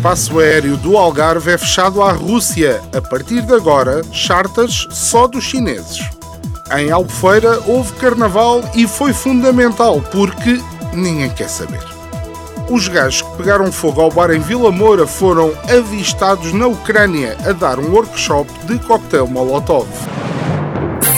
Espaço aéreo do Algarve é fechado à Rússia. A partir de agora, charters só dos chineses. Em Albufeira houve carnaval e foi fundamental porque ninguém quer saber. Os gajos que pegaram fogo ao bar em Vila Moura foram avistados na Ucrânia a dar um workshop de cocktail Molotov.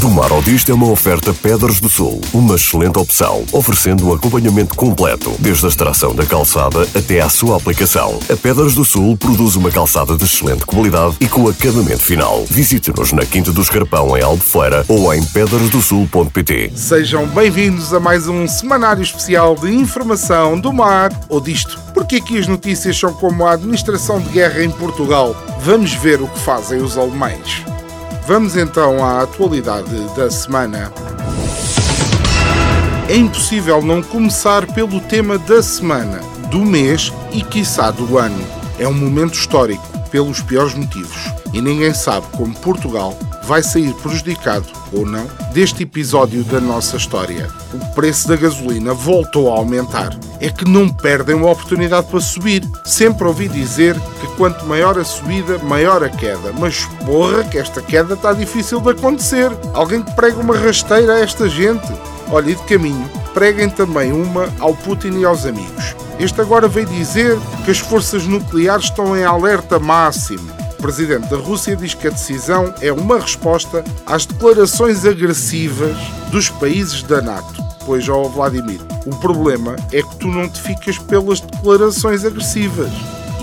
Do Mar ao Disto é uma oferta Pedras do Sul, uma excelente opção, oferecendo um acompanhamento completo, desde a extração da calçada até à sua aplicação. A Pedras do Sul produz uma calçada de excelente qualidade e com acabamento final. Visite-nos na Quinta do Escarpão, em Albufeira, ou em pedrasdosul.pt. Sejam bem-vindos a mais um semanário especial de informação do mar ou disto. Porque aqui as notícias são como a administração de guerra em Portugal. Vamos ver o que fazem os alemães. Vamos então à atualidade da semana. É impossível não começar pelo tema da semana, do mês e, quiçá, do ano. É um momento histórico, pelos piores motivos, e ninguém sabe como Portugal vai sair prejudicado ou não deste episódio da nossa história. O preço da gasolina voltou a aumentar. É que não perdem uma oportunidade para subir. Sempre ouvi dizer que quanto maior a subida, maior a queda. Mas porra, que esta queda está difícil de acontecer. Alguém que prega uma rasteira a esta gente. Olha, e de caminho, preguem também uma ao Putin e aos amigos. Este agora veio dizer que as forças nucleares estão em alerta máximo. Presidente da Rússia diz que a decisão é uma resposta às declarações agressivas dos países da NATO. Pois, ó Vladimir, o problema é que tu não te ficas pelas declarações agressivas.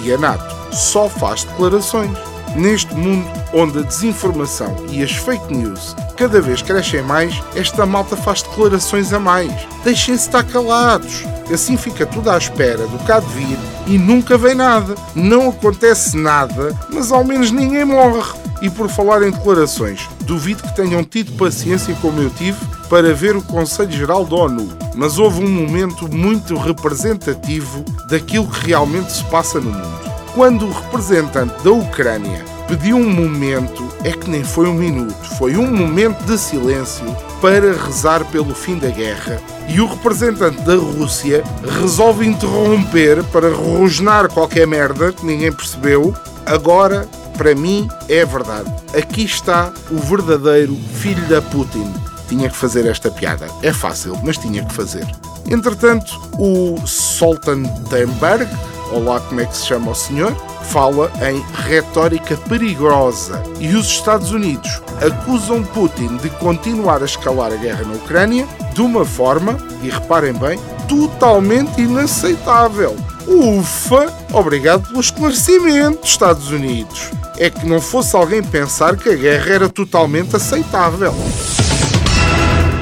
E a NATO só faz declarações. Neste mundo onde a desinformação e as fake news cada vez crescem mais, esta malta faz declarações a mais. Deixem-se estar calados. Assim fica tudo à espera do cá de vir e nunca vem nada. Não acontece nada, mas ao menos ninguém morre. E por falar em declarações, duvido que tenham tido paciência como eu tive para ver o Conselho Geral da ONU. Mas houve um momento muito representativo daquilo que realmente se passa no mundo. Quando o representante da Ucrânia pediu um momento, é que nem foi um minuto, foi um momento de silêncio para rezar pelo fim da guerra. E o representante da Rússia resolve interromper para rosnar qualquer merda que ninguém percebeu. Agora, para mim, é verdade. Aqui está o verdadeiro filho da Putin. Tinha que fazer esta piada. É fácil, mas tinha que fazer. Entretanto, o Stoltenberg, ou lá como é que se chama o senhor, fala em retórica perigosa e os Estados Unidos acusam Putin de continuar a escalar a guerra na Ucrânia de uma forma, e reparem bem, totalmente inaceitável. Ufa! Obrigado pelo esclarecimento, Estados Unidos. É que não fosse alguém pensar que a guerra era totalmente aceitável.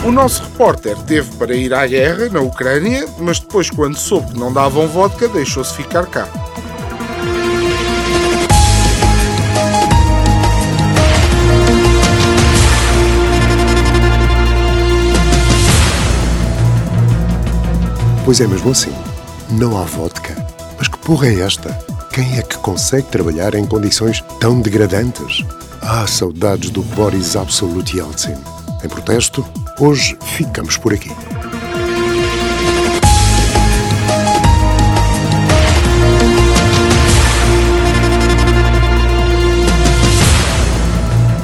O nosso repórter teve para ir à guerra na Ucrânia, mas depois, quando soube que não davam vodka, deixou-se ficar cá. Pois é mesmo assim. Não há vodka. Mas que porra é esta? Quem é que consegue trabalhar em condições tão degradantes? Ah, saudades do Boris Absolute Yeltsin. Em protesto, hoje ficamos por aqui.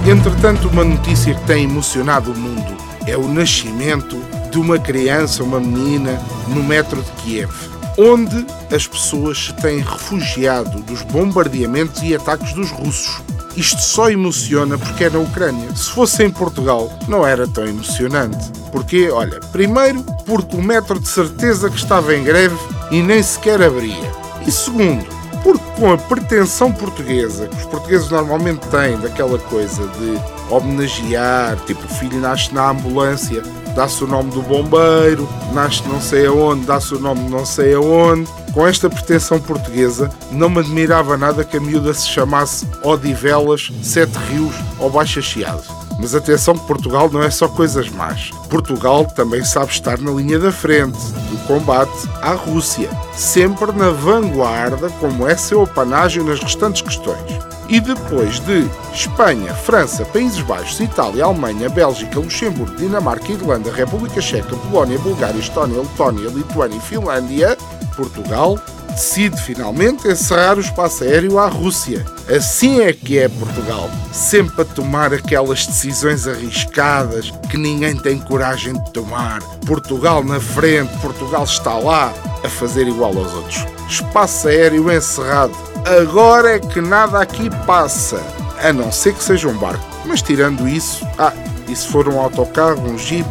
Entretanto, uma notícia que tem emocionado o mundo é o nascimento de uma criança, uma menina, no metro de Kiev. onde as pessoas se têm refugiado dos bombardeamentos e ataques dos russos. Isto só emociona porque é na Ucrânia. Se fosse em Portugal, não era tão emocionante. Porque, olha, primeiro, porque o metro de certeza que estava em greve e nem sequer abria. E segundo, porque com a pretensão portuguesa, que os portugueses normalmente têm daquela coisa de homenagear, tipo, o filho nasce na ambulância, dá-se o nome do bombeiro, nasce não sei aonde, dá-se o nome não sei aonde. Com esta pretensão portuguesa, não me admirava nada que a miúda se chamasse Odivelas, Sete Rios ou Baixa Chiado. Mas atenção que Portugal não é só coisas más. Portugal também sabe estar na linha da frente do combate à Rússia, sempre na vanguarda, como é seu apanágio nas restantes questões. E depois de Espanha, França, Países Baixos, Itália, Alemanha, Bélgica, Luxemburgo, Dinamarca, Irlanda, República Checa, Polónia, Bulgária, Estónia, Letónia, Lituânia e Finlândia, Portugal decide finalmente encerrar o espaço aéreo à Rússia. Assim é que é Portugal, sempre a tomar aquelas decisões arriscadas que ninguém tem coragem de tomar. Portugal na frente, Portugal está lá a fazer igual aos outros. Espaço aéreo encerrado. Agora é que nada aqui passa, a não ser que seja um barco. Mas tirando isso, ah, e se for um autocarro, um jeep,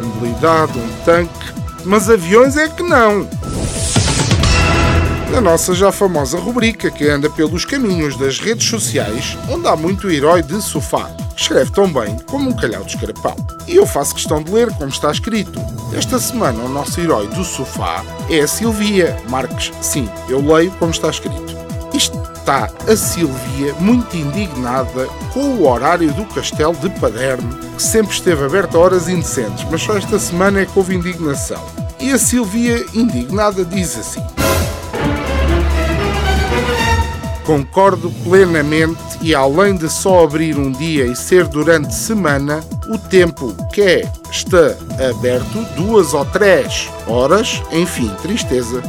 um blindado, um tanque, mas aviões é que não na nossa já famosa rubrica que anda pelos caminhos das redes sociais, onde há muito herói de sofá. Escreve tão bem como um calhau de escarapau. E eu faço questão de ler como está escrito. Esta semana o nosso herói do sofá é a Silvia Marques. Sim, eu leio como está escrito. Está a Silvia muito indignada com o horário do castelo de Paderno, que sempre esteve aberto a horas indecentes, mas só esta semana é que houve indignação. E a Silvia, indignada, diz assim: Concordo plenamente e além de só abrir um dia e ser durante semana, o tempo que é, está aberto duas ou três horas, enfim, tristeza.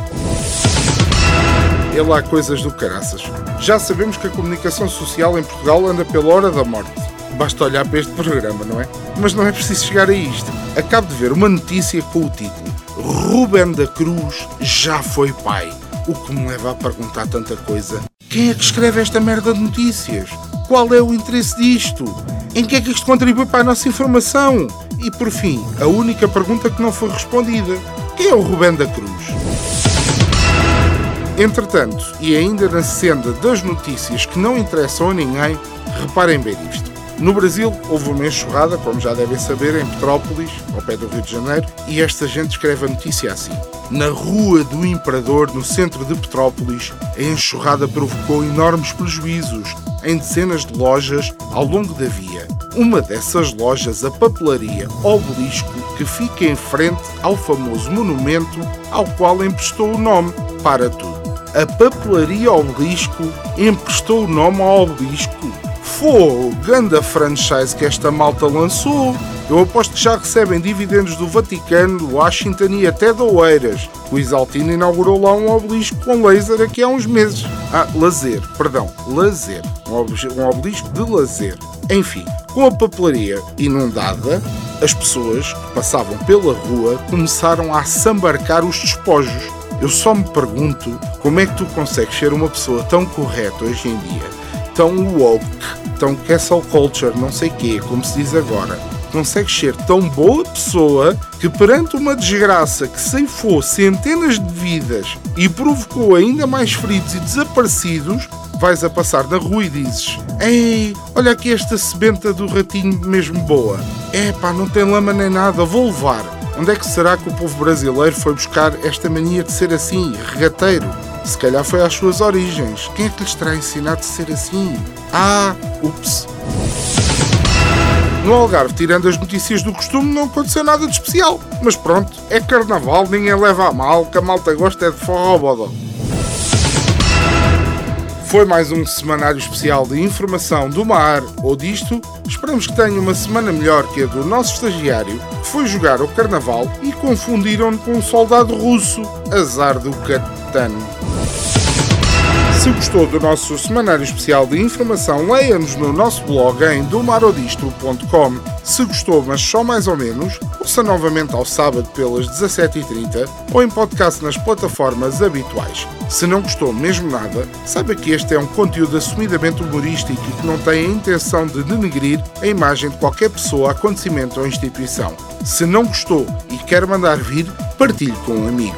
É lá coisas do caraças. Já sabemos que a comunicação social em Portugal anda pela hora da morte. Basta olhar para este programa, não é? Mas não é preciso chegar a isto. Acabo de ver uma notícia com o título Ruben da Cruz já foi pai. O que me leva a perguntar tanta coisa. Quem é que escreve esta merda de notícias? Qual é o interesse disto? Em que é que isto contribui para a nossa informação? E por fim, a única pergunta que não foi respondida: quem é o Rubén da Cruz? Entretanto, e ainda na senda das notícias que não interessam a ninguém, reparem bem nisto. No Brasil houve uma enxurrada, como já devem saber, em Petrópolis, ao pé do Rio de Janeiro, e esta gente escreve a notícia assim. Na Rua do Imperador, no centro de Petrópolis, a enxurrada provocou enormes prejuízos em dezenas de lojas ao longo da via. Uma dessas lojas, a papelaria Obelisco, que fica em frente ao famoso monumento ao qual emprestou o nome para tudo. A papelaria Obelisco emprestou o nome ao Obelisco Fogo, ganda franchise que esta malta lançou. Eu aposto que já recebem dividendos do Vaticano, do Washington e até da Oeiras. O Isaltino inaugurou lá um obelisco com laser aqui há uns meses. Ah, lazer, perdão, lazer. Um obelisco de lazer. Enfim, com a papelaria inundada, as pessoas que passavam pela rua começaram a assambarcar os despojos. Eu só me pergunto como é que tu consegues ser uma pessoa tão correta hoje em dia tão woke, tão castle culture, não sei quê, como se diz agora, consegues ser tão boa pessoa que perante uma desgraça que ceifou centenas de vidas e provocou ainda mais feridos e desaparecidos, vais a passar na rua e dizes: Ei, olha aqui esta sebenta do ratinho mesmo boa. É pá, não tem lama nem nada, vou levar. Onde é que será que o povo brasileiro foi buscar esta mania de ser assim, regateiro? Se calhar foi às suas origens. Quem é que lhes terá ensinado a ser assim? Ah, ups. No Algarve, tirando as notícias do costume, não aconteceu nada de especial. Mas pronto, é carnaval, ninguém leva a mal, que a malta gosta é de forró bodó. Foi mais um semanário especial de informação do mar ou disto. Esperamos que tenha uma semana melhor que a do nosso estagiário, que foi jogar o carnaval e confundiram-no com um soldado russo. Azar do catano. Se gostou do nosso semanário especial de informação, leia-nos no nosso blog em domarodistro.com. Se gostou, mas só mais ou menos, ouça novamente ao sábado pelas 17h30 ou em podcast nas plataformas habituais. Se não gostou mesmo nada, saiba que este é um conteúdo assumidamente humorístico e que não tem a intenção de denegrir a imagem de qualquer pessoa, acontecimento ou instituição. Se não gostou e quer mandar vir, partilhe com um amigo.